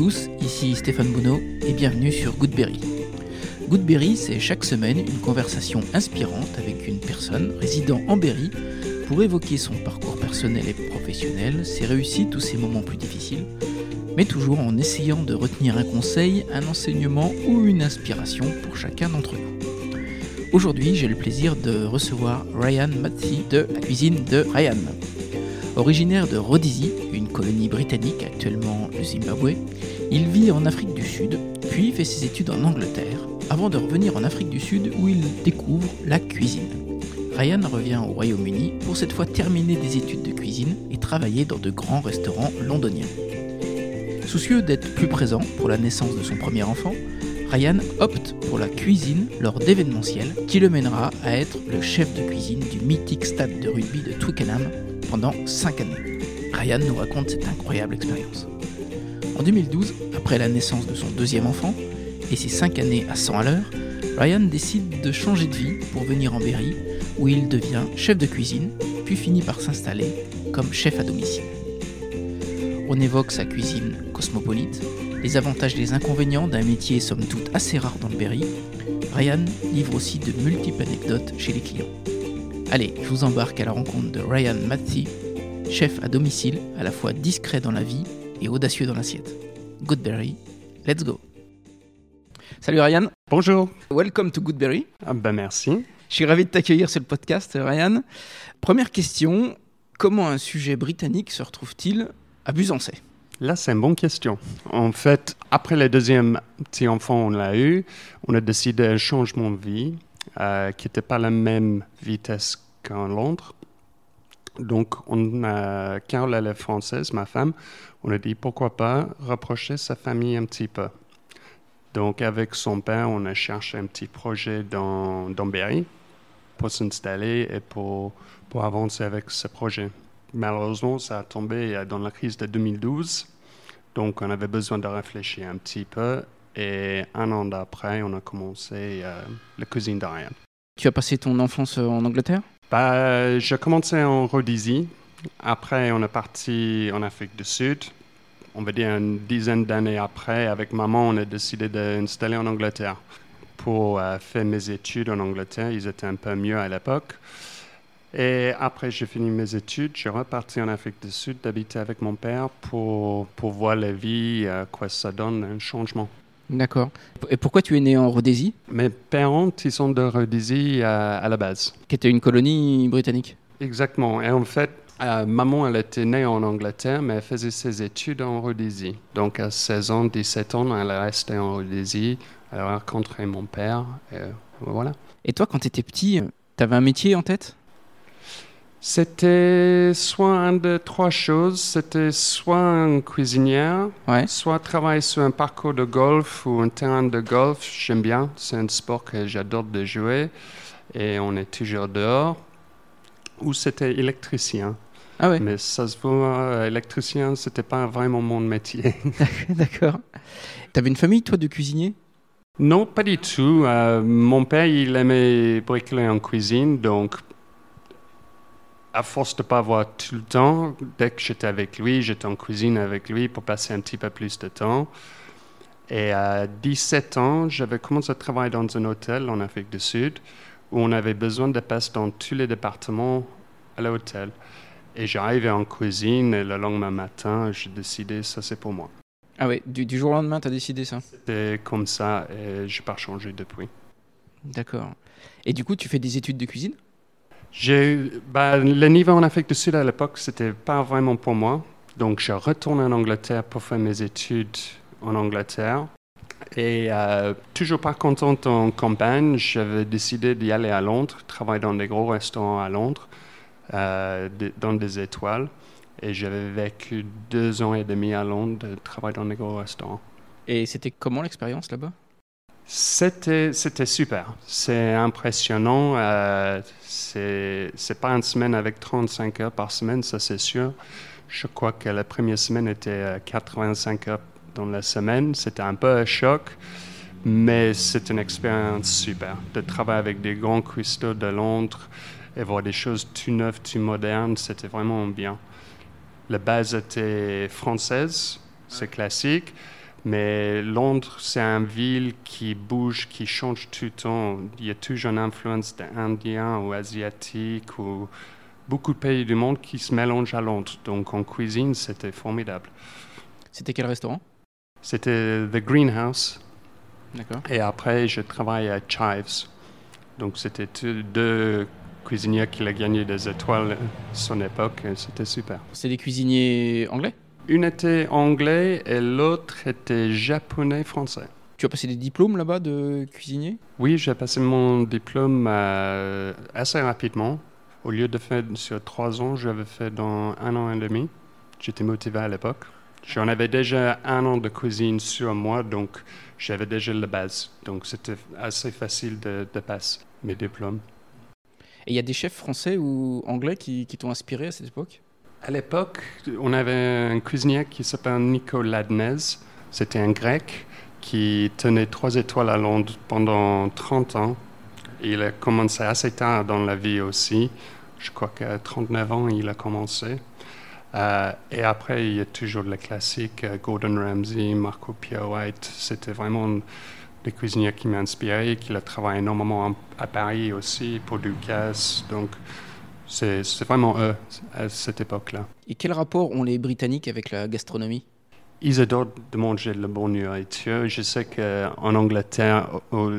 tous, ici Stéphane Bonneau et bienvenue sur Goodberry. Goodberry, c'est chaque semaine une conversation inspirante avec une personne résidant en Berry pour évoquer son parcours personnel et professionnel, ses réussites ou ses moments plus difficiles, mais toujours en essayant de retenir un conseil, un enseignement ou une inspiration pour chacun d'entre nous. Aujourd'hui, j'ai le plaisir de recevoir Ryan Mathy de la cuisine de Ryan. Originaire de Rhodesie, une colonie britannique actuellement le Zimbabwe, il vit en Afrique du Sud, puis fait ses études en Angleterre, avant de revenir en Afrique du Sud où il découvre la cuisine. Ryan revient au Royaume-Uni pour cette fois terminer des études de cuisine et travailler dans de grands restaurants londoniens. Soucieux d'être plus présent pour la naissance de son premier enfant, Ryan opte pour la cuisine lors d'événementiels qui le mènera à être le chef de cuisine du mythique stade de rugby de Twickenham pendant 5 années. Ryan nous raconte cette incroyable expérience. En 2012, après la naissance de son deuxième enfant et ses 5 années à 100 à l'heure, Ryan décide de changer de vie pour venir en Berry où il devient chef de cuisine puis finit par s'installer comme chef à domicile. On évoque sa cuisine cosmopolite, les avantages et les inconvénients d'un métier somme toute assez rare dans le Berry, Ryan livre aussi de multiples anecdotes chez les clients. Allez, je vous embarque à la rencontre de Ryan Mathy, chef à domicile, à la fois discret dans la vie et audacieux dans l'assiette. Goodberry, let's go. Salut Ryan. Bonjour. Welcome to Goodberry. Ah ben merci. Je suis ravi de t'accueillir sur le podcast, Ryan. Première question, comment un sujet britannique se retrouve-t-il à Busancé Là, c'est une bonne question. En fait, après le deuxième petit enfant, on l'a eu, on a décidé un changement de vie euh, qui n'était pas la même vitesse qu'en Londres. Donc, on a, Carole, elle est française, ma femme, on a dit pourquoi pas rapprocher sa famille un petit peu. Donc, avec son père, on a cherché un petit projet dans, dans Berry pour s'installer et pour, pour avancer avec ce projet. Malheureusement, ça a tombé dans la crise de 2012. Donc, on avait besoin de réfléchir un petit peu. Et un an d'après, on a commencé euh, la cuisine d'Ariane. Tu as passé ton enfance en Angleterre? Bah, J'ai commencé en Rhodésie. Après, on est parti en Afrique du Sud. On va dire une dizaine d'années après, avec maman, on a décidé d'installer en Angleterre. Pour euh, faire mes études en Angleterre, ils étaient un peu mieux à l'époque. Et après, j'ai fini mes études, je suis reparti en Afrique du Sud d'habiter avec mon père pour, pour voir la vie, euh, quoi ça donne, un changement. D'accord. Et pourquoi tu es né en Rhodésie? Mes parents, ils sont de Rhodésie à, à la base. Qui était une colonie britannique Exactement. Et en fait, euh, maman, elle était née en Angleterre, mais elle faisait ses études en Rhodésie. Donc à 16 ans, 17 ans, elle est restée en Rhodésie. Elle a rencontré mon père. Et voilà. Et toi, quand tu étais petit, tu avais un métier en tête? C'était soit un de trois choses. C'était soit une cuisinière, ouais. soit travailler sur un parcours de golf ou un terrain de golf. J'aime bien. C'est un sport que j'adore de jouer. Et on est toujours dehors. Ou c'était électricien. Ah ouais. Mais ça se voit, électricien, c'était pas vraiment mon métier. D'accord. T'avais une famille, toi, de cuisiniers? Non, pas du tout. Euh, mon père, il aimait bricoler en cuisine, donc à force de ne pas avoir tout le temps, dès que j'étais avec lui, j'étais en cuisine avec lui pour passer un petit peu plus de temps. Et à 17 ans, j'avais commencé à travailler dans un hôtel en Afrique du Sud où on avait besoin de passer dans tous les départements à l'hôtel. Et j'arrivais en cuisine et le lendemain matin, j'ai décidé ça c'est pour moi. Ah oui, du, du jour au lendemain, tu as décidé ça? C'était comme ça et je n'ai pas changé depuis. D'accord. Et du coup, tu fais des études de cuisine? Bah, le niveau en Afrique du Sud à l'époque, c'était pas vraiment pour moi. Donc, je retourne en Angleterre pour faire mes études en Angleterre. Et euh, toujours pas contente en campagne, j'avais décidé d'y aller à Londres, travailler dans des gros restaurants à Londres, euh, dans des étoiles. Et j'avais vécu deux ans et demi à Londres, travailler dans des gros restaurants. Et c'était comment l'expérience là-bas? C'était, super. C'est impressionnant. Euh, c'est, c'est pas une semaine avec 35 heures par semaine, ça c'est sûr. Je crois que la première semaine était 85 heures dans la semaine. C'était un peu un choc, mais c'est une expérience super. De travailler avec des grands cristaux de Londres et voir des choses tout neuves, tout modernes, c'était vraiment bien. La base était française, c'est classique Mais Londres, c'est une ville qui bouge, qui change tout le temps. Il y a toujours une influence d'Indiens ou Asiatiques ou beaucoup de pays du monde qui se mélangent à Londres. Donc en cuisine, c'était formidable. C'était quel restaurant? C'était The Greenhouse. D'accord. Et après, je travaillais à Chives. Donc c'était deux cuisiniers qui ont gagné des étoiles à son époque. C'était super. C'est des cuisiniers anglais? Une était anglais et l'autre était japonais-français. Tu as passé des diplômes là-bas de cuisinier? Oui, j'ai passé mon diplôme euh, assez rapidement. Au lieu de faire sur trois ans, j'avais fait dans un an et demi. J'étais motivé à l'époque. J'en avais déjà un an de cuisine sur moi, donc j'avais déjà la base. Donc c'était assez facile de, de passer mes diplômes. Et il y a des chefs français ou anglais qui, qui t'ont inspiré à cette époque? À l'époque, on avait un cuisinier qui s'appelle Nico Ladnez. C'était un grec qui tenait trois étoiles à Londres pendant 30 ans. Il a commencé assez tard dans la vie aussi. Je crois qu'à 39 ans, il a commencé. Euh, et après, il y a toujours les classiques, euh, Gordon Ramsay, Marco Pierre White. C'était vraiment des cuisiniers qui m'ont inspiré, qui ont travaillé énormément en- à Paris aussi, pour Ducasse. Donc, c'est vraiment eux à cette époque-là. Et quel rapport ont les Britanniques avec la gastronomie? Ils adorent de manger de la bonne nourriture. Je sais qu'en Angleterre,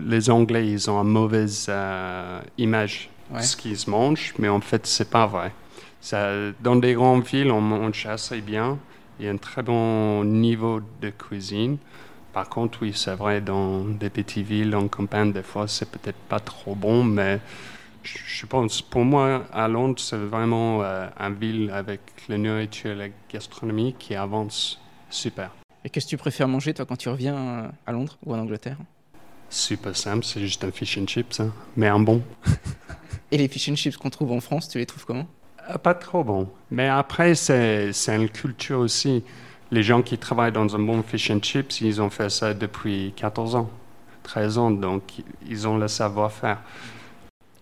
les Anglais, ils ont une mauvaise euh, image Ouais. de ce qu'ils mangent, mais en fait, c'est pas vrai. Ça, dans des grandes villes, on mange assez bien. Il y a un très bon niveau de cuisine. Par contre, oui, c'est vrai, dans des petites villes, en campagne, des fois, c'est peut-être pas trop bon, mais je pense, pour moi, à Londres, c'est vraiment euh, une ville avec la nourriture et la gastronomie qui avance super. Et qu'est-ce que tu préfères manger toi quand tu reviens euh, à Londres ou en Angleterre? Super simple, c'est juste un fish and chips, hein, mais un bon. Et les fish and chips qu'on trouve en France, tu les trouves comment? Euh, Pas trop bon. Mais après, c'est une culture aussi. Les gens qui travaillent dans un bon fish and chips, ils ont fait ça depuis 14 ans, 13 ans, donc ils ont le savoir-faire.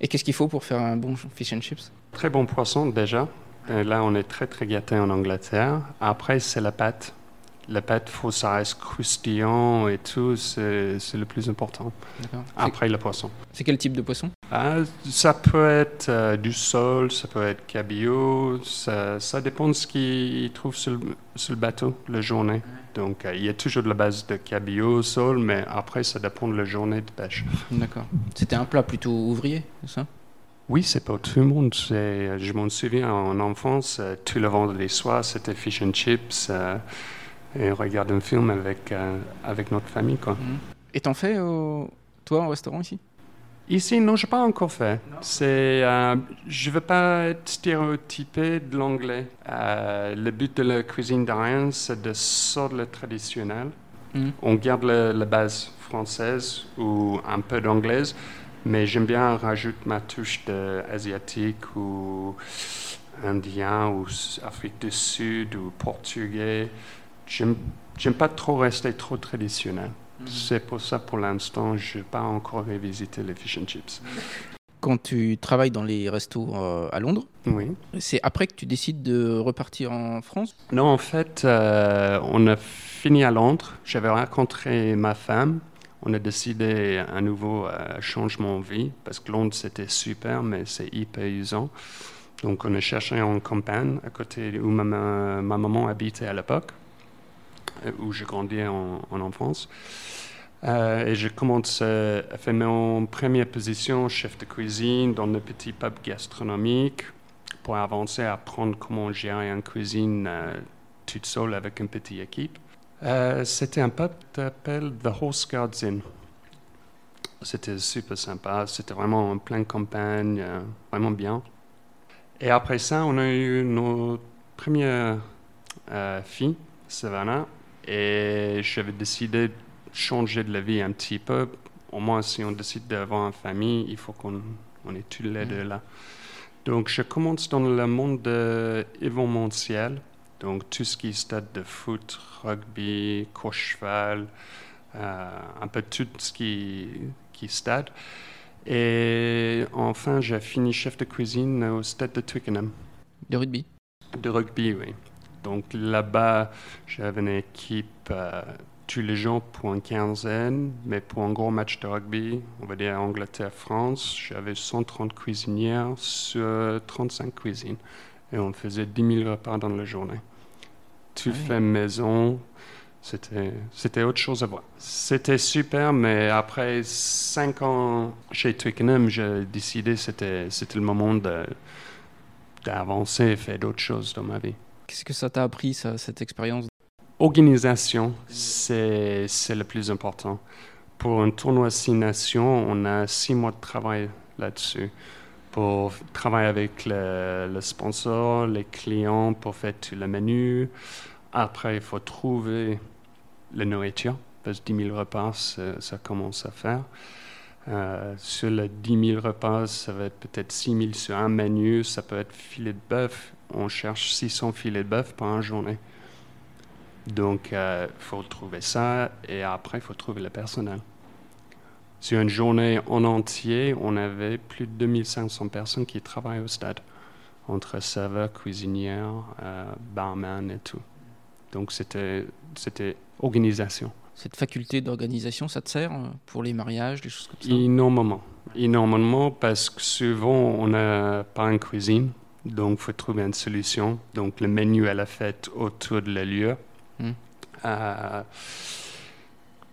Et qu'est-ce qu'il faut pour faire un bon fish and chips? Très bon poisson déjà. Euh, Là, on est très très gâté en Angleterre. Après, c'est la pâte. La pâte, faut ça reste croustillant et tout, c'est le plus important. Après, le poisson. C'est quel type de poisson? Ah, ça peut être euh, du sol, ça peut être cabillaud, ça, ça dépend de ce qu'ils trouvent sur le, sur le bateau la journée. Donc, euh, il y a toujours de la base de cabillaud, sol, mais après, ça dépend de la journée de pêche. D'accord. C'était un plat plutôt ouvrier, c'est ça? Oui, c'est pour tout le monde. Je m'en souviens en enfance, euh, tout le vendredi soir, c'était fish and chips. euh, et on regarde un film avec, avec notre famille. Quoi. Et t'en fais, toi, au restaurant ici? Ici, non, je n'ai pas encore fait. C'est, euh, je ne veux pas être stéréotypé de l'anglais. Euh, le but de la cuisine d'Ariane, c'est de sortir le traditionnel. Mhm. On garde le- la base française ou un peu d'anglaise, mais j'aime bien rajouter ma touche de asiatique ou indien ou Afrique du Sud ou portugais. J'aime, j'aime pas trop rester trop traditionnel. C'est pour ça, pour l'instant, je n'ai pas encore revisité les fish and chips. Quand tu travailles dans les restos euh, à Londres, Oui. c'est après que tu décides de repartir en France? Non, en fait, euh, on a fini à Londres. J'avais rencontré ma femme. On a décidé un nouveau euh, changement de vie parce que Londres, c'était super, mais c'est hyper usant. Donc, on a cherché en campagne, à côté où ma, ma- ma maman habitait à l'époque, où je grandis en, en enfance. Euh, et je commence euh, à faire mon première position, chef de cuisine, dans le petit pub gastronomique pour avancer apprendre comment gérer une cuisine euh, toute seule avec une petite équipe. Euh, C'était un pub qui s'appelle The Horse Guards Inn. C'était super sympa, c'était vraiment en pleine campagne, euh, vraiment bien. Et après ça, on a eu notre première euh, fille, Savannah, et j'avais décidé de changer de la vie un petit peu. Au moins, si on décide d'avoir une famille, il faut qu'on on tous les deux là. Donc, je commence dans le monde de événementiel, donc tout ce qui est stade de foot, rugby, course cheval, euh, un peu tout ce qui, qui est stade. Et enfin, j'ai fini chef de cuisine au stade de Twickenham, de rugby? De rugby, oui. Donc là-bas, j'avais une équipe euh, tous les jours pour une quinzaine, mais pour un gros match de rugby, on va dire Angleterre-France, j'avais 130 cuisinières sur 35 cuisines. Et on faisait 10 000 repas dans la journée. Tout fait maison, c'était, autre chose à voir. C'était super, mais après 5 ans chez Twickenham, j'ai décidé que c'était, le moment d'avancer et faire d'autres choses dans ma vie. Qu'est-ce que ça t'a appris, cette expérience? Organisation, c'est, le plus important. Pour un tournoi Six Nations, on a six mois de travail là-dessus. Pour travailler avec le, sponsor, les clients, pour faire le menu. Après, il faut trouver la nourriture, parce que 10 000 repas, ça commence à faire. Euh, sur les 10 000 repas, ça va être peut-être 6 000 sur un menu, ça peut être filet de bœuf. On cherche 600 filets de bœuf par journée. Donc, il euh, faut trouver ça et après, il faut trouver le personnel. Sur une journée en entier, on avait plus de 2500 personnes qui travaillent au stade, entre serveurs, cuisinières, euh, barman et tout. Donc, c'était organisation. Cette faculté d'organisation, ça te sert euh, pour les mariages, des choses comme ça? Énormément. Énormément parce que souvent, on n'a pas une cuisine. Donc, il faut trouver une solution. Donc, le menu à la fête autour de la lieu. Hmm. Euh,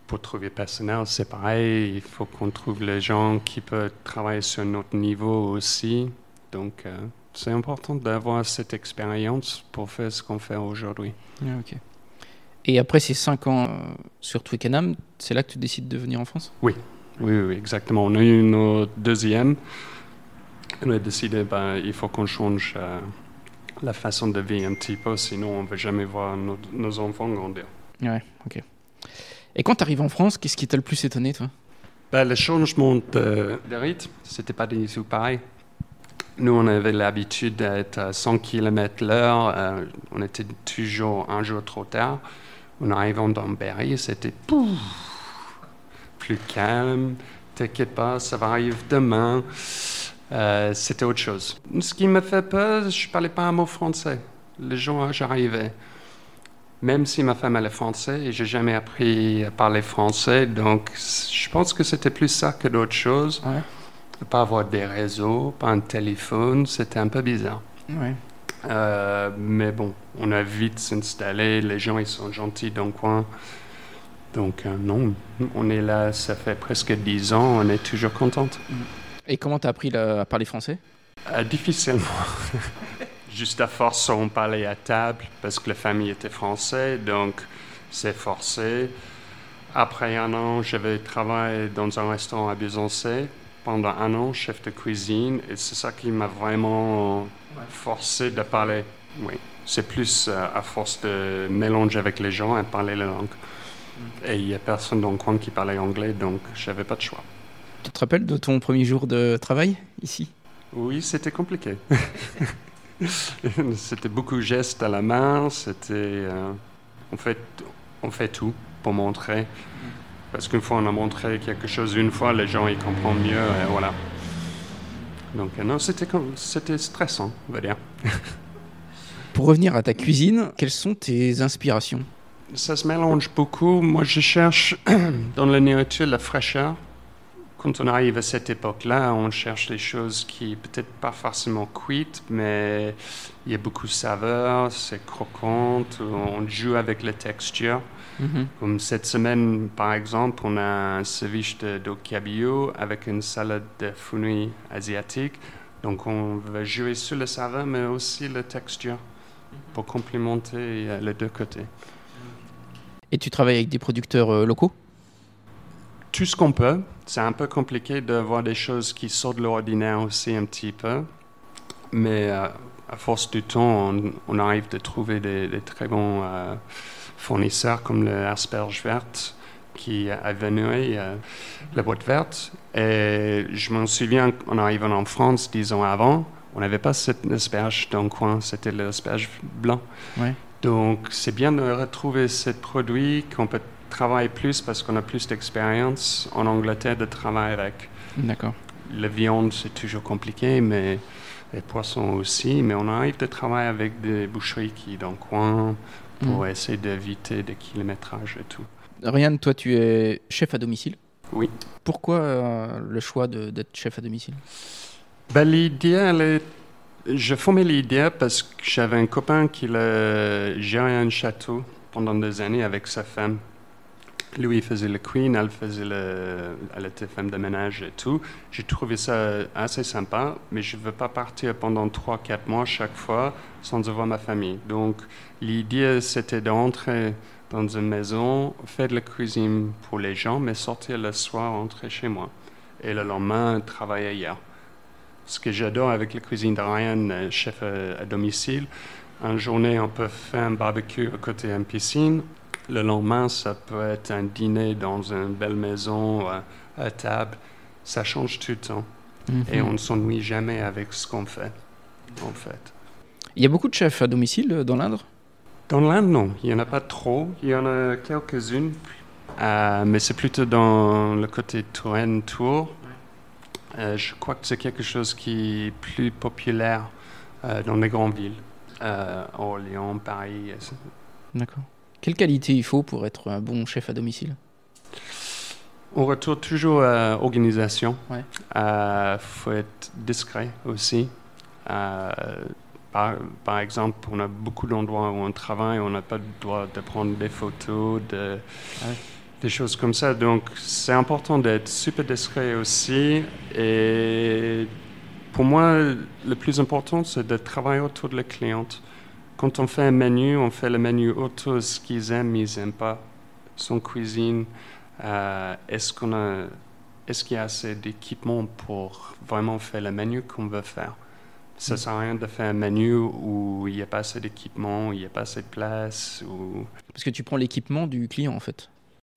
pour trouver personnel, c'est pareil. Il faut qu'on trouve les gens qui peuvent travailler sur notre niveau aussi. Donc, euh, c'est important d'avoir cette expérience pour faire ce qu'on fait aujourd'hui. Ah, ok. Et après ces cinq ans euh, sur Twickenham, c'est là que tu décides de venir en France? Oui. oui, oui, exactement. On a eu notre deuxième. On a décidé ben, il faut qu'on change euh, la façon de vivre un petit peu, sinon on ne va jamais voir nos, enfants grandir. Ouais, ok. Et quand tu arrives en France, qu'est-ce qui t'a le plus étonné, toi? Ben, Le changement de, de rythme, c'était pas du tout pareil. Nous, on avait l'habitude d'être à 100 km l'heure. Euh, on était toujours un jour trop tard. En arrivant dans Berry, c'était plus calme. T'inquiète pas, ça va arriver demain. Euh, c'était autre chose. Ce qui me fait peur, je ne parlais pas un mot français. Les jours, j'arrivais. Même si ma femme elle est française et j'ai jamais appris à parler français, donc je pense que c'était plus ça que d'autres choses. Ouais. Pas avoir des réseaux, pas un téléphone, c'était un peu bizarre. Ouais. Euh, mais bon, on a vite s'installer, les gens ils sont gentils dans le coin. Donc euh, non, on est là, ça fait presque dix ans, on est toujours contente. Mm. Et comment tu as appris à parler français? Euh, Difficilement. Juste à force, on parlait à table parce que la famille était française, donc c'est forcé. Après un an, j'avais travaillé dans un restaurant à Besançon pendant un an, chef de cuisine, et c'est ça qui m'a vraiment forcé de parler. Oui, c'est plus euh, à force de mélanger avec les gens et parler la langue. Mm. Et il n'y a personne dans le coin qui parlait anglais, donc je n'avais pas de choix. Tu te rappelles de ton premier jour de travail ici? Oui, c'était compliqué. c'était beaucoup de gestes à la main, c'était... Euh, on, fait, on fait tout pour montrer. Parce qu'une fois on a montré quelque chose une fois, les gens ils comprennent mieux et voilà. Donc euh, non, c'était, c'était stressant, on va dire. Pour revenir à ta cuisine, quelles sont tes inspirations? Ça se mélange beaucoup. Moi, je cherche dans la nourriture la fraîcheur. Quand on arrive à cette époque-là, on cherche des choses qui peut-être pas forcément cuites, mais il y a beaucoup de saveurs, c'est croquant, on joue avec la texture. Mhm. Comme cette semaine, par exemple, on a un ceviche de cabillaud avec une salade de fenouil asiatique. Donc, on va jouer sur le saveur, mais aussi la texture pour complémenter euh, les deux côtés. Et tu travailles avec des producteurs euh, locaux? Tout ce qu'on peut. C'est un peu compliqué de voir des choses qui sortent de l'ordinaire aussi un petit peu. Mais euh, à force du temps, on, arrive à trouver des, très bons fournisseurs comme l'asperge verte qui a venu euh, la boîte verte. Et je m'en souviens, en arrivant en France dix ans avant, on n'avait pas cette asperge dans le coin, c'était l'asperge blanc. Donc c'est bien de retrouver ce produit qu'on peut travailler plus parce qu'on a plus d'expérience en Angleterre de travailler avec. D'accord. La viande, c'est toujours compliqué, mais les poissons aussi. Mais on arrive de travailler avec des boucheries qui dans le coin, pour mm. essayer d'éviter des kilométrages et tout. Ryan, toi, tu es chef à domicile. Oui. Pourquoi euh, le choix d'être chef à domicile? Ben, l'idée, elle est... Je formais l'idée parce que j'avais un copain qui géré un château pendant des années avec sa femme. Lui, faisait le queen, elle faisait le... Elle était femme de ménage et tout. J'ai trouvé ça assez sympa, mais je ne veux pas partir pendant 3-4 mois chaque fois sans voir ma famille. Donc, l'idée, c'était d'entrer dans une maison, faire de la cuisine pour les gens, mais sortir le soir, rentrer chez moi. Et le lendemain, travailler ailleurs. Ce que j'adore avec la cuisine de Ryan, euh, chef à, domicile, une journée, on peut faire un barbecue à côté d'une piscine. Le lendemain, ça peut être un dîner dans une belle maison, euh, à table. Ça change tout le temps. Et on ne s'ennuie jamais avec ce qu'on fait, en fait. Il y a beaucoup de chefs à domicile euh, dans l'Indre? Dans l'Inde, non. Il n'y en a pas trop. Il y en a quelques-unes. Euh, mais c'est plutôt dans le côté Touraine, Tours. Euh, je crois que c'est quelque chose qui est plus populaire euh, dans les grandes villes. Orléans, Paris. D'accord. Quelle qualité il faut pour être un bon chef à domicile? On retourne toujours à l'organisation. Ouais. Il faut être discret aussi. Euh, par, par exemple, on a beaucoup d'endroits où on travaille, on n'a pas le droit de prendre des photos, de, Ah ouais. des choses comme ça. Donc, c'est important d'être super discret aussi. Et pour moi, le plus important, c'est de travailler autour de la cliente. Quand on fait un menu, on fait le menu autour de ce qu'ils aiment, ils n'aiment pas. Son cuisine, euh, est-ce qu'on a, est-ce qu'il y a assez d'équipement pour vraiment faire le menu qu'on veut faire? Ça ne Mm. sert à rien de faire un menu où il n'y a pas assez d'équipement, il n'y a pas assez de place. Ou... Parce que tu prends l'équipement du client en fait.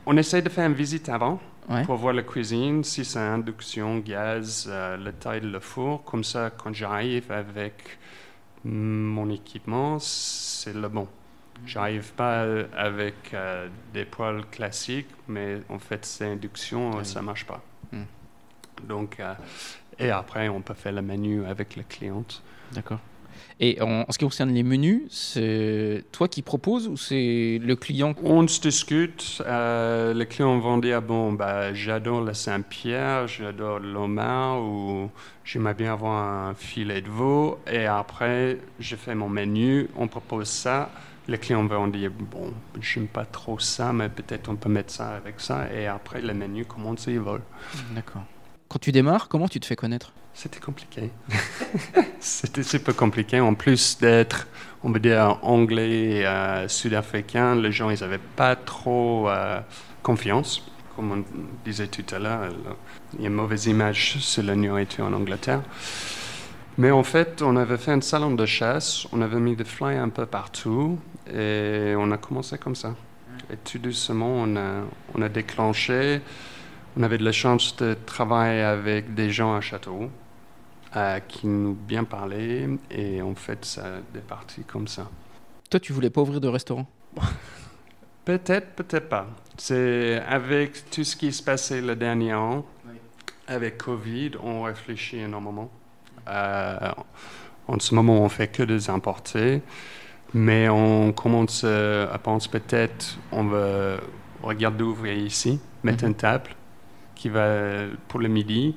On essaie de faire une visite avant Ouais. pour voir la cuisine, si c'est induction, gaz, euh, la taille de le four. Comme ça, quand j'arrive avec mon équipement, c'est le bon. J'arrive pas euh, avec euh, des poêles classiques, mais en fait, c'est induction, Oui. ça marche pas. Mm. Donc, euh, et après, on peut faire le menu avec la cliente. D'accord. Et en, en ce qui concerne les menus, c'est toi qui proposes ou c'est le client On se discute. euh, les clients vont dire bon, bah, j'adore le Saint-Pierre, j'adore le homard ou j'aimerais bien avoir un filet de veau. Et après, je fais mon menu, on propose ça. Les clients vont dire bon, j'aime pas trop ça, mais peut-être on peut mettre ça avec ça. Et après, le menu commence et il vole. D'accord. Quand tu démarres, comment tu te fais connaître? C'était compliqué. C'était super compliqué. En plus d'être, on va dire, anglais, euh, sud-africain, les gens, ils n'avaient pas trop euh, confiance. Comme on disait tout à l'heure, il y a une mauvaise image sur la nourriture en Angleterre. Mais en fait, on avait fait un salon de chasse, on avait mis des flyers un peu partout et on a commencé comme ça. Et tout doucement, on a déclenché. On avait de la chance de travailler avec des gens à Château euh, qui nous bien parlaient et en fait, ça est parti comme ça. Toi, tu voulais pas ouvrir de restaurant? Peut-être, peut-être pas. C'est avec tout ce qui se passait le dernier an, avec Covid, on réfléchit énormément. Euh, en ce moment, on fait que des importés, mais on commence euh, à penser peut-être, on va regarder d'ouvrir ici, mettre Mhm. une table qui va pour le midi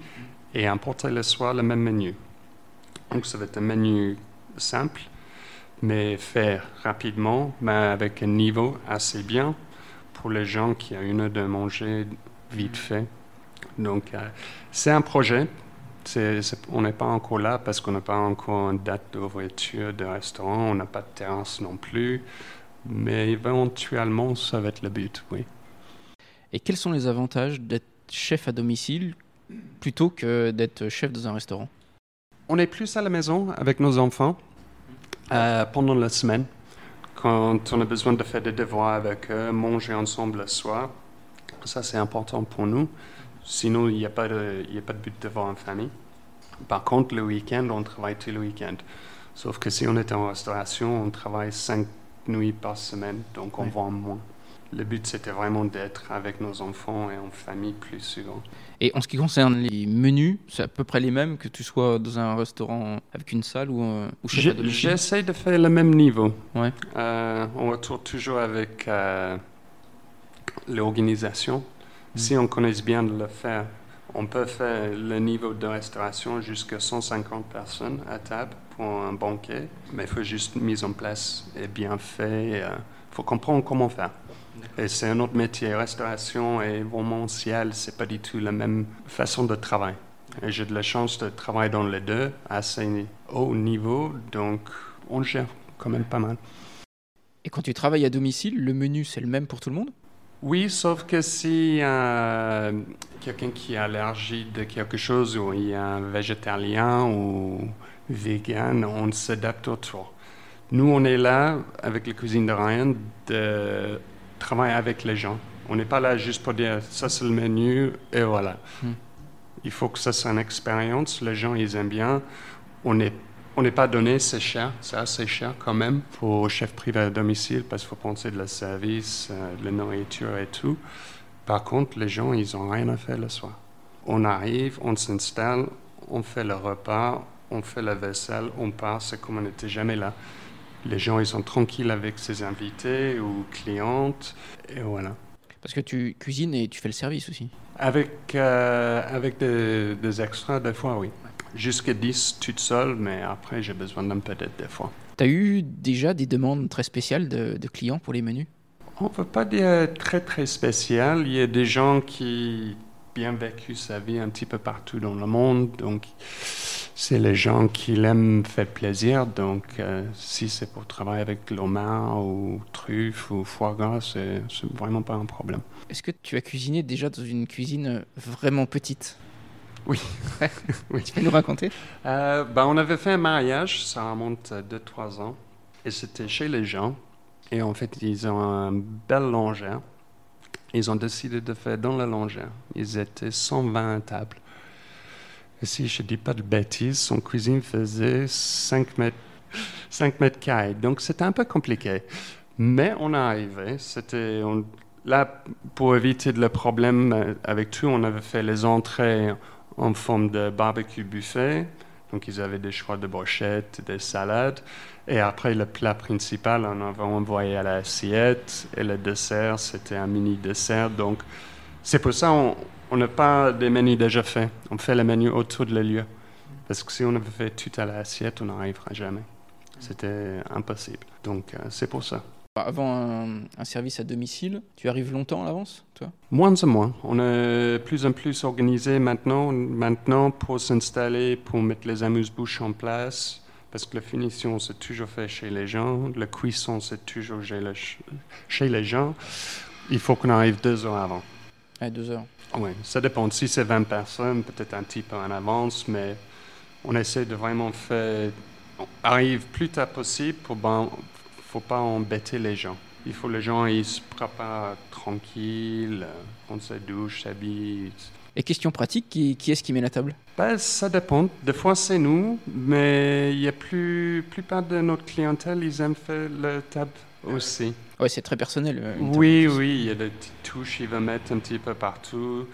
et importer le soir le même menu. Donc, ça va être un menu simple, mais fait rapidement, mais avec un niveau assez bien pour les gens qui ont une heure de manger vite fait. Donc, euh, c'est un projet. On n'est pas encore là parce qu'on n'a pas encore une date d'ouverture de restaurant, on n'a pas de terrasse non plus, mais éventuellement, ça va être le but, oui. Et quels sont les avantages d'être chef à domicile plutôt que d'être chef dans un restaurant On est plus à la maison avec nos enfants euh, pendant la semaine, quand on a besoin de faire des devoirs avec eux, manger ensemble le soir. Ça, c'est important pour nous. Sinon, il n'y a, pas de- y a pas de but de voir en famille. Par contre, le week-end, on travaille tout le week-end. Sauf que si on est en restauration, on travaille cinq nuits par semaine, donc on voit moins. Le but, c'était vraiment d'être avec nos enfants et en famille plus souvent. Et en ce qui concerne les menus, c'est à peu près les mêmes que tu sois dans un restaurant avec une salle ou, euh, ou J'essaie de faire le même niveau. Ouais. Euh, on retourne toujours avec euh, l'organisation. Si on connaît bien de le faire, on peut faire le niveau de restauration jusqu'à 150 personnes à table pour un banquet, mais il faut juste mise en place et bien fait. Il faut comprendre comment faire. Et c'est un autre métier. Restauration et événementiel, c'est pas du tout la même façon de travailler. Et j'ai de la chance de travailler dans les deux à assez haut niveau, donc on gère quand même pas mal. Et quand tu travailles à domicile, le menu c'est le même pour tout le monde? Oui, sauf que si euh, quelqu'un qui est allergique de quelque chose, ou il y a un végétarien ou vegan, on s'adapte autour. Nous, on est là, avec la cuisine de Ryan, de travailler avec les gens. On n'est pas là juste pour dire ça c'est le menu et voilà. Hmm. Il faut que ça soit une expérience. Les gens, ils aiment bien. On n'est on n'est pas donné, c'est cher, c'est assez cher quand même pour chef privé à domicile parce qu'il faut penser de la service, euh, de la nourriture et tout. Par contre, les gens, ils n'ont rien à faire le soir. On arrive, on s'installe, on fait le repas, on fait la vaisselle, on part, c'est comme on n'était jamais là. Les gens, ils sont tranquilles avec ses invités ou clientes, et voilà. Parce que tu cuisines et tu fais le service aussi Avec, euh, avec des, des, extras, des fois, oui. Jusqu'à 10 toute seule, mais après, j'ai besoin d'un peu d'aide des fois. Tu as eu déjà des demandes très spéciales de, de clients pour les menus? On ne peut pas dire très, très spécial. Il y a des gens qui bien vécu sa vie un petit peu partout dans le monde, donc c'est les gens qui l'aiment faire plaisir. Donc, euh, si c'est pour travailler avec l'homard ou truffe ou foie gras, c'est vraiment pas un problème. Est-ce que tu as cuisiné déjà dans une cuisine vraiment petite? Oui. oui. Tu peux nous raconter? Euh, ben, On avait fait un mariage, ça remonte à 2-3 ans, et c'était chez les gens. Et en fait, ils ont un bel longère. Ils ont décidé de faire dans la longère. Ils étaient 120 tables. Et si je ne dis pas de bêtises, son cuisine faisait 5 mètres, 5 mètres carrés. Donc c'était un peu compliqué. Mais on est arrivé. C'était, là, pour éviter le problème euh, avec tout, on avait fait les entrées en forme de barbecue buffet. Donc ils avaient des choix de brochettes, des salades. Et après, le plat principal, on avait envoyé à l'assiette. Et le dessert, c'était un mini dessert. Donc c'est pour ça qu'on on n'a pas des menus déjà faits. On fait les menus autour de le lieu. Parce que si on avait fait tout à l'assiette, on n'arrivera jamais. C'était impossible. Donc, euh, c'est pour ça. Avant un, service à domicile, tu arrives longtemps à l'avance, toi? Moins en moins. On est plus en plus organisé maintenant, maintenant pour s'installer, pour mettre les amuse-bouches en place. Parce que la finition, c'est toujours fait chez les gens. La cuisson, c'est toujours chez les gens. Il faut qu'on arrive deux heures avant. À deux heures oui, ça dépend. Si c'est 20 personnes, peut-être un petit peu en avance, mais on essaie de vraiment faire. On arrive plus tard possible pour ne faut pas embêter les gens. Il faut que les gens ils se préparent tranquilles, on se douche, s'habille. Et question pratique, qui, qui est-ce qui met la table? Ben, Ça dépend. Des fois, c'est nous, mais il y a plus, plupart de notre clientèle, ils aiment faire la table aussi. Oui, c'est très personnel. Euh, oui, oui, il y a des petites touches, il va mettre un petit peu partout.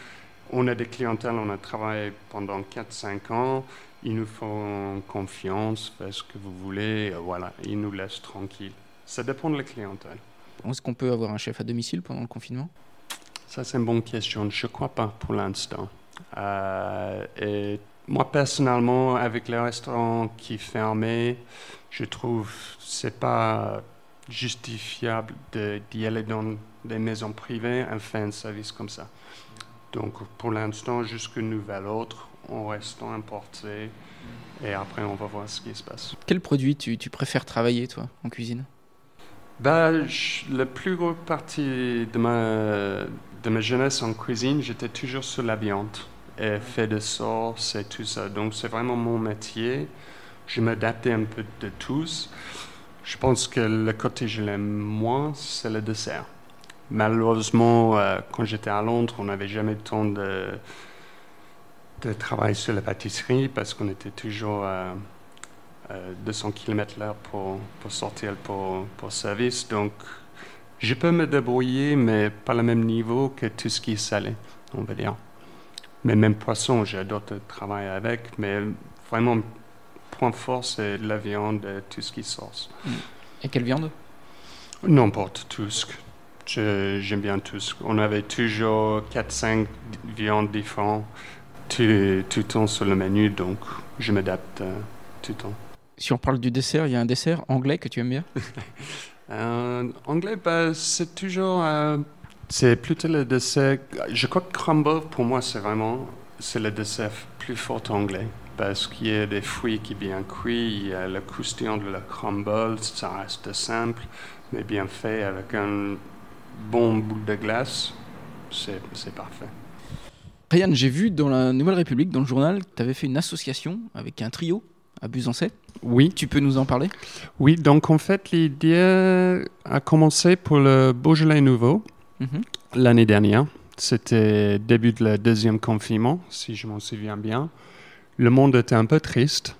On a des clientèles, on a travaillé pendant 4-5 ans. Ils nous font confiance, faites ce que vous voulez, voilà, ils nous laissent tranquilles. Ça dépend de la clientèle. Est-ce qu'on peut avoir un chef à domicile pendant le confinement? Ça, c'est une bonne question. Je ne crois pas pour l'instant. Euh, et moi, personnellement, avec les restaurants qui fermaient, je trouve c'est pas justifiable d'y aller dans des maisons privées et faire un service comme ça. Donc pour l'instant, jusqu'à nouvel autre, on reste importé et après on va voir ce qui se passe. Quel produit tu, tu préfères travailler toi en cuisine? Ben, La plus grosse partie de ma, de ma jeunesse en cuisine, j'étais toujours sur la viande et fait de sauce et tout ça. Donc c'est vraiment mon métier. Je m'adaptais un peu de tous. Je pense que le côté que je l'aime moins, c'est le dessert. Malheureusement, euh, quand j'étais à Londres, on n'avait jamais le temps de, de travailler sur la pâtisserie parce qu'on était toujours à 200 km là pour, pour sortir pour, pour service. Donc, je peux me débrouiller, mais pas le même niveau que tout ce qui est salé, on va dire. Mais même poisson, j'adore travailler avec, mais vraiment point fort, c'est la viande et tout ce qui sort. Mm. Et quelle viande? N'importe, tout ce, Je- J'aime bien tous. On avait toujours 4-5 viandes différentes tout, tout le temps sur le menu, donc je m'adapte euh, tout le temps. Si on parle du dessert, il y a un dessert anglais que tu aimes bien? Euh, anglais, bah, c'est toujours. euh, c'est plutôt le dessert. Je crois que crumble, pour moi, c'est vraiment. C'est le dessert plus fort anglais. Parce qu'il y a des fruits qui sont bien cuits, il y a le croustillant de la crumble, ça reste simple, mais bien fait avec un bon bout de glace. C'est c'est parfait. Ryan, j'ai vu dans la Nouvelle République, dans le journal, que tu avais fait une association avec un trio à Busancet. Oui, Tu peux nous en parler? Oui, donc en fait, l'idée a commencé pour le Beaujolais Nouveau. Mhm. l'année dernière. C'était début de le deuxième confinement, si je m'en souviens bien. Le monde était un peu triste.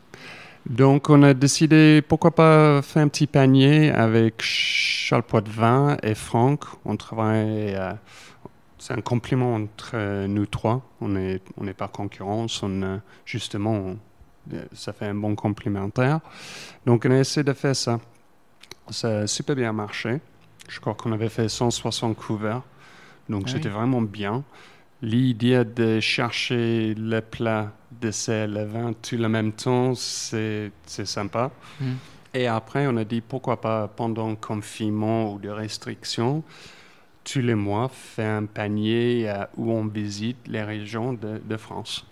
Donc, on a décidé, pourquoi pas faire un petit panier avec Charles Poitvin et Franck. On travaille, euh, c'est un compliment entre nous trois. On n'est on pas concurrence, on, justement, on- ça fait un bon complémentaire. Donc, on a essayé de faire ça. Ça a super bien marché. Je crois qu'on avait fait 160 couverts. Donc, Ah c'était vraiment bien. L'idée de chercher le plat, dessert, le vin tout en même temps, c'est sympa. Mhm. Et après, on a dit pourquoi pas pendant le confinement ou de restrictions, tous les mois, faire un panier euh, où on visite les régions de, de France.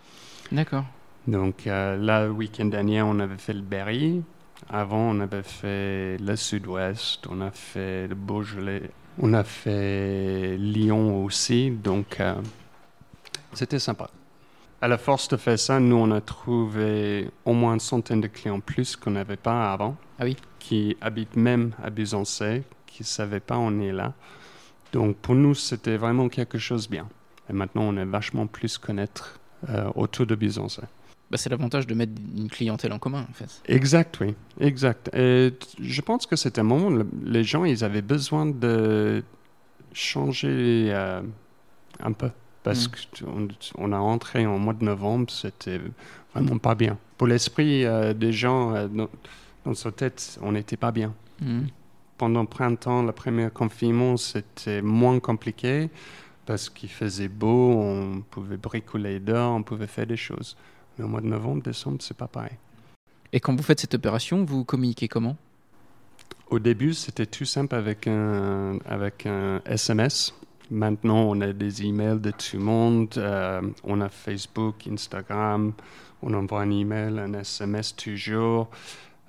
D'accord. Donc euh, là, le week-end dernier, on avait fait le Berry. Avant, on avait fait le Sud-Ouest. On a fait le Beaujolais. On a fait Lyon aussi. Donc, euh, c'était sympa. À la force de faire ça, nous, on a trouvé au moins une centaine de clients plus qu'on n'avait pas avant. Ah oui. Qui habitent même à Busancé, qui ne savaient pas on est là. Donc, pour nous, c'était vraiment quelque chose de bien. Et maintenant, on est vachement plus connaître euh, autour de Busancé. Bah, c'est l'avantage de mettre une clientèle en commun, en fait. Exact, oui. Exact. Et je pense que c'était un moment où le- les gens, ils avaient besoin de changer euh, un peu. Parce Mm. qu'on on a entré en mois de novembre, c'était vraiment pas bien. Pour l'esprit euh, des gens, euh, dans, dans sa tête, on n'était pas bien. Mhm. Pendant le printemps, le premier confinement, c'était moins compliqué parce qu'il faisait beau, on pouvait bricoler dehors, on pouvait faire des choses. Mais au mois de novembre, décembre, c'est pas pareil. Et quand vous faites cette opération, vous communiquez comment? Au début, c'était tout simple avec un, avec un SMS. Maintenant, on a des emails de tout le monde. euh, on a Facebook, Instagram. On envoie un email, un SMS toujours.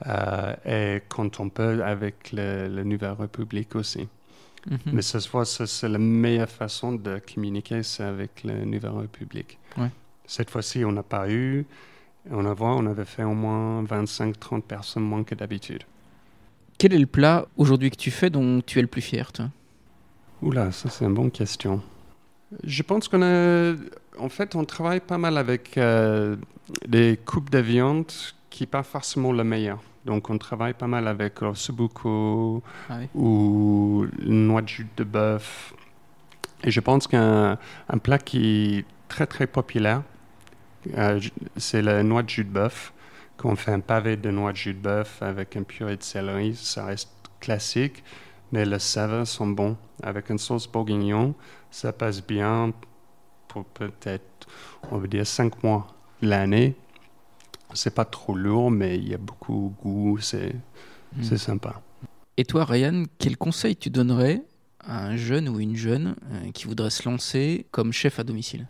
euh, et quand on peut, avec le, le Nouvelle République aussi. Mhm. Mais ce soir, c'est la meilleure façon de communiquer, c'est avec la Nouvelle République. Ouais. Cette fois-ci, on n'a pas eu. On a vu, on avait fait au moins 25-30 personnes moins que d'habitude. Quel est le plat aujourd'hui que tu fais dont tu es le plus fier, toi? Oula, ça c'est une bonne question. Je pense qu'on a, en fait, on travaille pas mal avec euh, des coupes de viande qui pas forcément le meilleur. Donc on travaille pas mal avec le subuco Ah oui. ou noix de jus de bœuf. Et je pense qu'un un plat qui est très très populaire, c'est la noix de jus de bœuf. Quand on fait un pavé de noix de jus de bœuf avec un purée de céleri, ça reste classique, mais les saveurs sont bons. Avec une sauce bourguignon, ça passe bien pour peut-être, on va dire, cinq mois l'année. C'est pas trop lourd, mais il y a beaucoup de goût, c'est c'est sympa. Et toi, Ryan, quel conseil tu donnerais à un jeune ou une jeune euh, qui voudrait se lancer comme chef à domicile?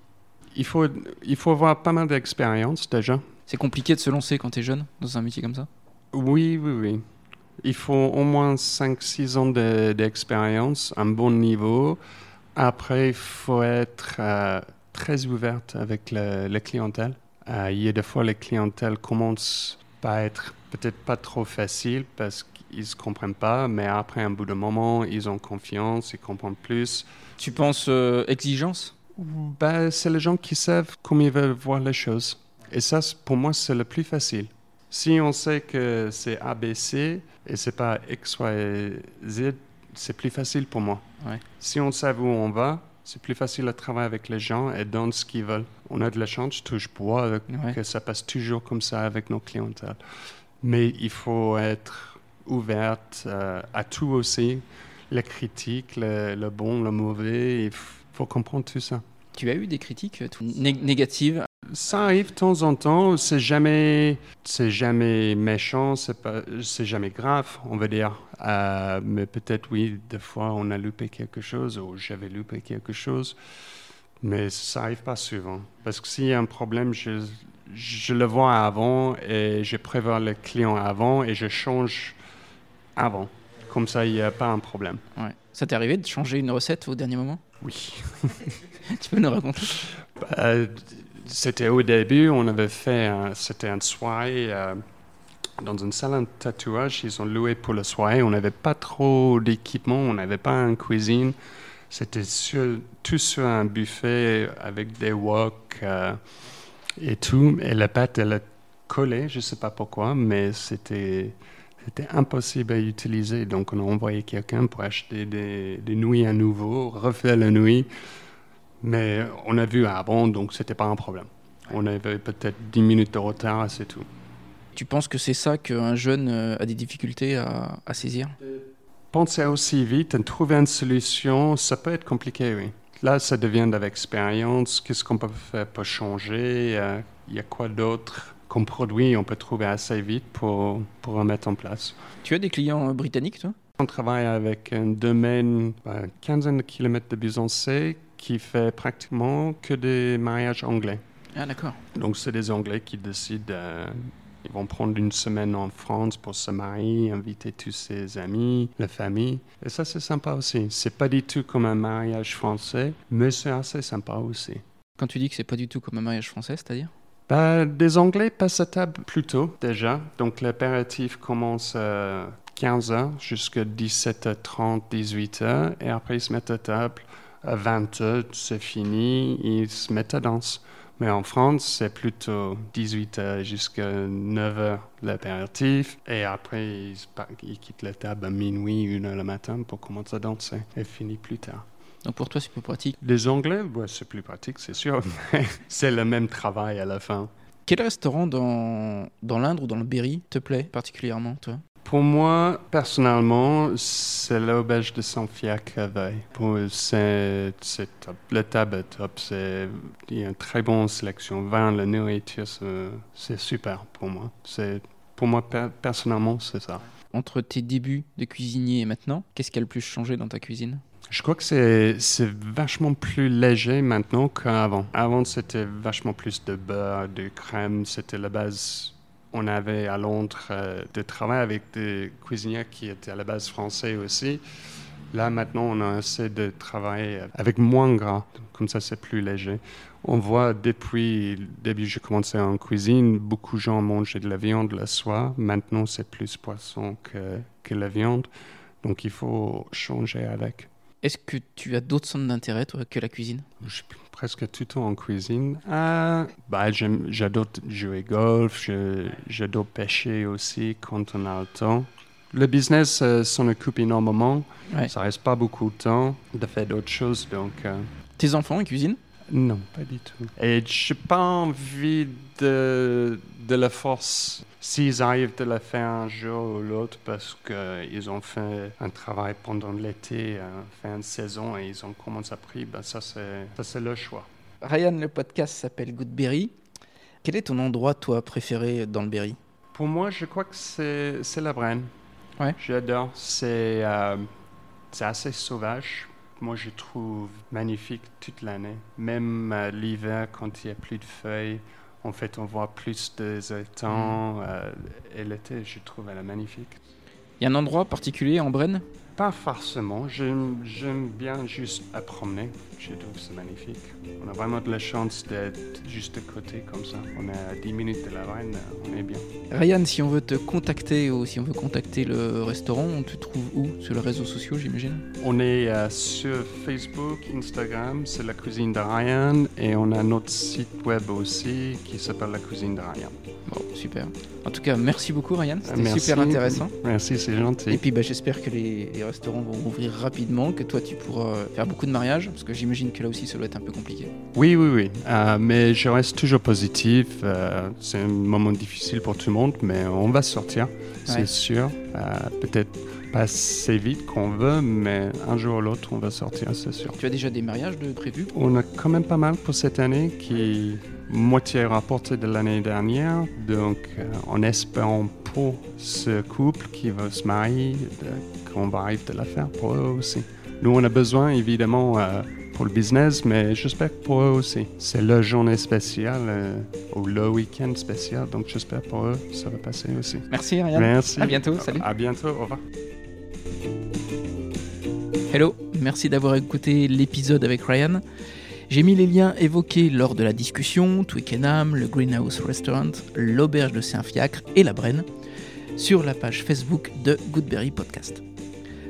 Il faut, il faut avoir pas mal d'expérience déjà. C'est compliqué de se lancer quand tu es jeune dans un métier comme ça? Oui, oui, oui. Il faut au moins 5-6 ans de- d'expérience, un bon niveau. Après, il faut être euh, très ouverte avec le, la clientèle. Euh, il y a des fois, les clientèles commencent par être peut-être pas trop faciles parce qu'ils ne se comprennent pas, mais après un bout de moment, ils ont confiance, ils comprennent plus. Tu penses euh, exigence? Ben, c'est les gens qui savent comment ils veulent voir les choses. Et ça, pour moi, c'est le plus facile. Si on sait que c'est ABC et c'est pas X, Y, Z, c'est plus facile pour moi. Ouais. Si on sait où on va, c'est plus facile de travailler avec les gens et donner ce qu'ils veulent. On a de la chance, je touche bois, euh, Ouais. que ça passe toujours comme ça avec nos clientèles. Mais il faut être ouverte euh, à tout aussi. les critiques, le, le bon, le mauvais. Il faut comprendre tout ça. Tu as eu des critiques euh, négatives? Ça arrive de temps en temps. C'est jamais, c'est jamais méchant, c'est pas, c'est jamais grave, on va dire. Euh, mais peut-être oui, des fois on a loupé quelque chose ou j'avais loupé quelque chose. Mais ça arrive pas souvent. Parce que s'il y a un problème, je, je le vois avant et je prévois le client avant et je change avant. Comme ça, il n'y a pas un problème. Ouais. Ça t'est arrivé de changer une recette au dernier moment? Oui. tu peux nous raconter? Bah, C'était au début, on avait fait, c'était un soirée euh, dans une salle de tatouage. Ils ont loué pour le soirée. On n'avait pas trop d'équipement, on n'avait pas une cuisine. C'était tout sur un buffet avec des wok euh, et tout. Et la pâte, elle a collé, je ne sais pas pourquoi, mais c'était c'était impossible à utiliser. Donc, on a envoyé quelqu'un pour acheter des, des, nouilles à nouveau, refaire la nouille. Mais on a vu avant, donc c'était pas un problème. On avait peut-être 10 minutes de retard, c'est tout. Tu penses que c'est ça qu'un jeune euh, a des difficultés à, saisir? Penser aussi vite et trouver une solution, ça peut être compliqué, oui. Là, ça devient de l'expérience. Qu'est-ce qu'on peut faire pour changer? Il y a quoi d'autre? Comme produit on peut trouver assez vite pour, pour remettre en place. Tu as des clients euh, britanniques, toi? On travaille avec un domaine, à une quinzaine de kilomètres de Busancé, qui fait pratiquement que des mariages anglais. Ah, d'accord. Donc, c'est des Anglais qui décident, euh, ils vont prendre une semaine en France pour se marier, inviter tous ses amis, la famille. Et ça, c'est sympa aussi. C'est pas du tout comme un mariage français, mais c'est assez sympa aussi. Quand tu dis que c'est pas du tout comme un mariage français, c'est-à-dire? Bah, des Anglais passent à table plus tôt déjà. Donc l'apéritif commence à 15h jusqu'à 17h30, 18h. Et après, ils se mettent à table à 20h, c'est fini, ils se mettent à danse. Mais en France, c'est plutôt 18h jusqu'à 9h l'apéritif. Et après, ils, quittent la table à minuit, 1h le matin pour commencer à danser. Et finit plus tard. Donc pour toi, c'est plus pratique Les Anglais, ouais, c'est plus pratique, c'est sûr. c'est le même travail à la fin. Quel restaurant dans, dans l'Indre ou dans le Berry te plaît particulièrement, toi? Pour moi, personnellement, c'est l'auberge de Saint-Fiac à Veille. C'est top. Le table est top. Il y a une très bonne sélection. Vin, la nourriture, c'est super pour moi. Pour moi, personnellement, c'est ça. Entre tes débuts de cuisinier et maintenant, qu'est-ce qui a le plus changé dans ta cuisine? Je crois que c'est vachement plus léger maintenant qu'avant. Avant, c'était vachement plus de beurre, de crème. C'était la base. On avait à Londres euh, de travail avec des cuisiniers qui étaient à la base français aussi. Là, maintenant, on a assez de travail avec moins gras. Comme ça, c'est plus léger. On voit depuis le début, j'ai commencé en cuisine, beaucoup de gens mangeaient de la viande le soir. Maintenant, c'est plus poisson que, que la viande. Donc, il faut changer avec. Est-ce que tu as d'autres centres d'intérêt que la cuisine? Je suis presque tout le temps en cuisine. Euh, bah, j'adore jouer golf, j'adore pêcher aussi quand on a le temps. Le business euh, s'en occupe énormément. Ça reste pas beaucoup de temps de faire d'autres choses. Donc, euh. Tes enfants, ils cuisinent? Non, pas du tout. Et je n'ai pas envie de, de la force s'ils arrivent de la faire un jour ou l'autre parce qu'ils ont fait un travail pendant l'été, euh, fait une saison et ils ont commencé à prix, ben ça c'est le choix. Ryan, le podcast s'appelle Goodberry. Quel est ton endroit, toi, préféré dans le Berry? Pour moi, je crois que c'est la Brenne. Ouais. J'adore. C'est euh, assez sauvage. Moi, je trouve magnifique toute l'année. Même euh, l'hiver, quand il n'y a plus de feuilles, en fait, on voit plus de étangs. Mm. Euh, et l'été, je trouve elle magnifique. Il y a un endroit particulier en Brenne? Pas forcément. J'aime bien juste à promener. Je trouve c'est magnifique. On a vraiment de la chance d'être juste à côté comme ça. On est à 10 minutes de la Brenne, on est bien. Ryan, si on veut te contacter ou si on veut contacter le restaurant, on te trouve où? Sur les réseaux sociaux, j'imagine? On est euh, sur Facebook, Instagram, c'est la cuisine de Ryan. Et on a notre site web aussi qui s'appelle la cuisine de Ryan. Bon, super. En tout cas, merci beaucoup Ryan, c'était super intéressant. Merci, c'est gentil. Et puis bah, j'espère que les, restaurants vont ouvrir rapidement, que toi tu pourras faire beaucoup de mariages, parce que j'imagine que là aussi ça doit être un peu compliqué. Oui, oui, oui. Euh, mais je reste toujours positif. Euh, c'est un moment difficile pour tout le monde, mais on va sortir, c'est sûr. Euh, peut-être pas assez vite qu'on veut, mais un jour ou l'autre, on va sortir, c'est sûr. Tu as déjà des mariages de prévus? On a quand même pas mal pour cette année qui moitié rapporté de l'année dernière. Donc, euh, en espérant pour ce couple qui va se marier, qu'on va arriver de la faire pour eux aussi. Nous, on a besoin évidemment euh, pour le business, mais j'espère que pour eux aussi. C'est la journée spéciale euh, ou le week-end spécial, donc j'espère pour eux ça va passer aussi. Merci Ryan. Merci. À bientôt. Salut. À bientôt. Au revoir. Hello. Merci d'avoir écouté l'épisode avec Ryan. J'ai mis les liens évoqués lors de la discussion, Twickenham, le Greenhouse Restaurant, l'auberge de Saint-Fiacre et la Brenne, sur la page Facebook de Goodberry Podcast.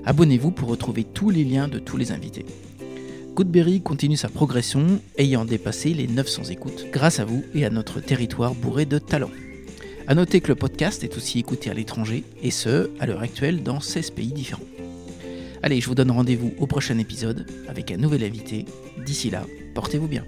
Abonnez-vous pour retrouver tous les liens de tous les invités. Goodberry continue sa progression, ayant dépassé les 900 écoutes, grâce à vous et à notre territoire bourré de talents. A noter que le podcast est aussi écouté à l'étranger, et ce, à l'heure actuelle, dans 16 pays différents. Allez, je vous donne rendez-vous au prochain épisode avec un nouvel invité. D'ici là, portez-vous bien.